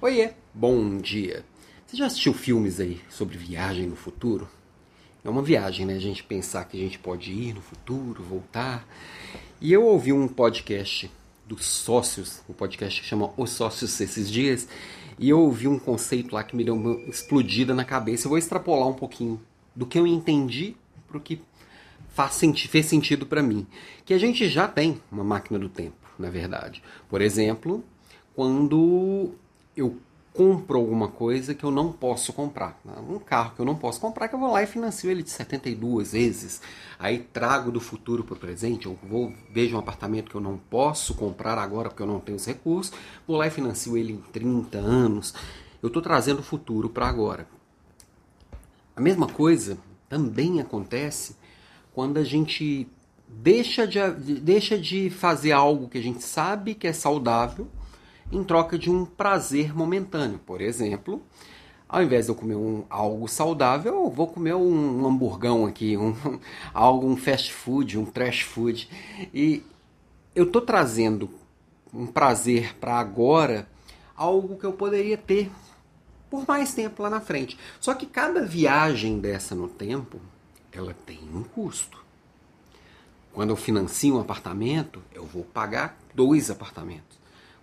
Oiê, bom dia. Você já assistiu filmes aí sobre viagem no futuro? É uma viagem, né? A gente pensar que a gente pode ir no futuro, voltar. E eu ouvi um podcast dos sócios, um podcast que chama Os Sócios esses dias, e eu ouvi um conceito lá que me deu uma explodida na cabeça. Eu vou extrapolar um pouquinho do que eu entendi para o que faz senti fez sentido para mim. Que a gente já tem uma máquina do tempo, na verdade. Por exemplo, quando eu compro alguma coisa que eu não posso comprar. Um carro que eu não posso comprar, que eu vou lá e financio ele de 72 vezes. Aí trago do futuro para o presente, eu vou vejo um apartamento que eu não posso comprar agora porque eu não tenho os recursos, vou lá e financio ele em 30 anos. Eu estou trazendo o futuro para agora. A mesma coisa também acontece quando a gente deixa de, deixa de fazer algo que a gente sabe que é saudável em troca de um prazer momentâneo. Por exemplo, ao invés de eu comer um, algo saudável, eu vou comer um, um hamburgão aqui, um, algo, um fast food, um trash food. E eu estou trazendo um prazer para agora, algo que eu poderia ter por mais tempo lá na frente. Só que cada viagem dessa no tempo, ela tem um custo. Quando eu financio um apartamento, eu vou pagar dois apartamentos.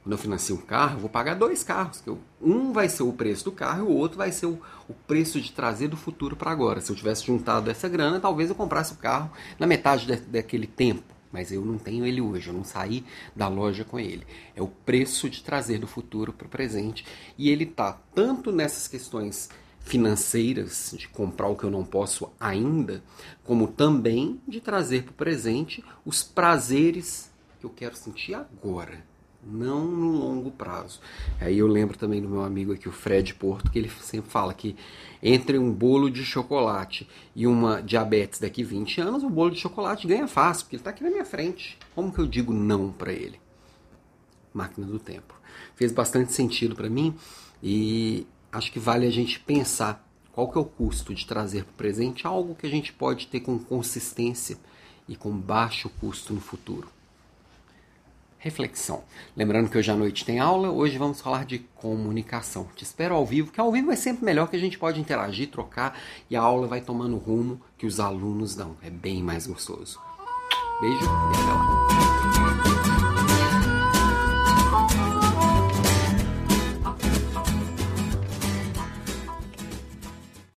Quando eu financio um carro, eu vou pagar dois carros. Que eu, um vai ser o preço do carro e o outro vai ser o, o preço de trazer do futuro para agora. Se eu tivesse juntado essa grana, talvez eu comprasse o carro na metade de, daquele tempo. Mas eu não tenho ele hoje, eu não saí da loja com ele. É o preço de trazer do futuro para o presente. E ele está tanto nessas questões financeiras, de comprar o que eu não posso ainda, como também de trazer para o presente os prazeres que eu quero sentir agora não no longo prazo. Aí eu lembro também do meu amigo aqui, o Fred Porto, que ele sempre fala que entre um bolo de chocolate e uma diabetes daqui 20 anos, o bolo de chocolate ganha fácil, porque ele está aqui na minha frente. Como que eu digo não para ele? Máquina do tempo. Fez bastante sentido para mim e acho que vale a gente pensar qual que é o custo de trazer para o presente algo que a gente pode ter com consistência e com baixo custo no futuro reflexão. Lembrando que hoje à noite tem aula, hoje vamos falar de comunicação. Te espero ao vivo, que ao vivo é sempre melhor que a gente pode interagir, trocar e a aula vai tomando o rumo que os alunos dão. É bem mais gostoso. Beijo e até lá.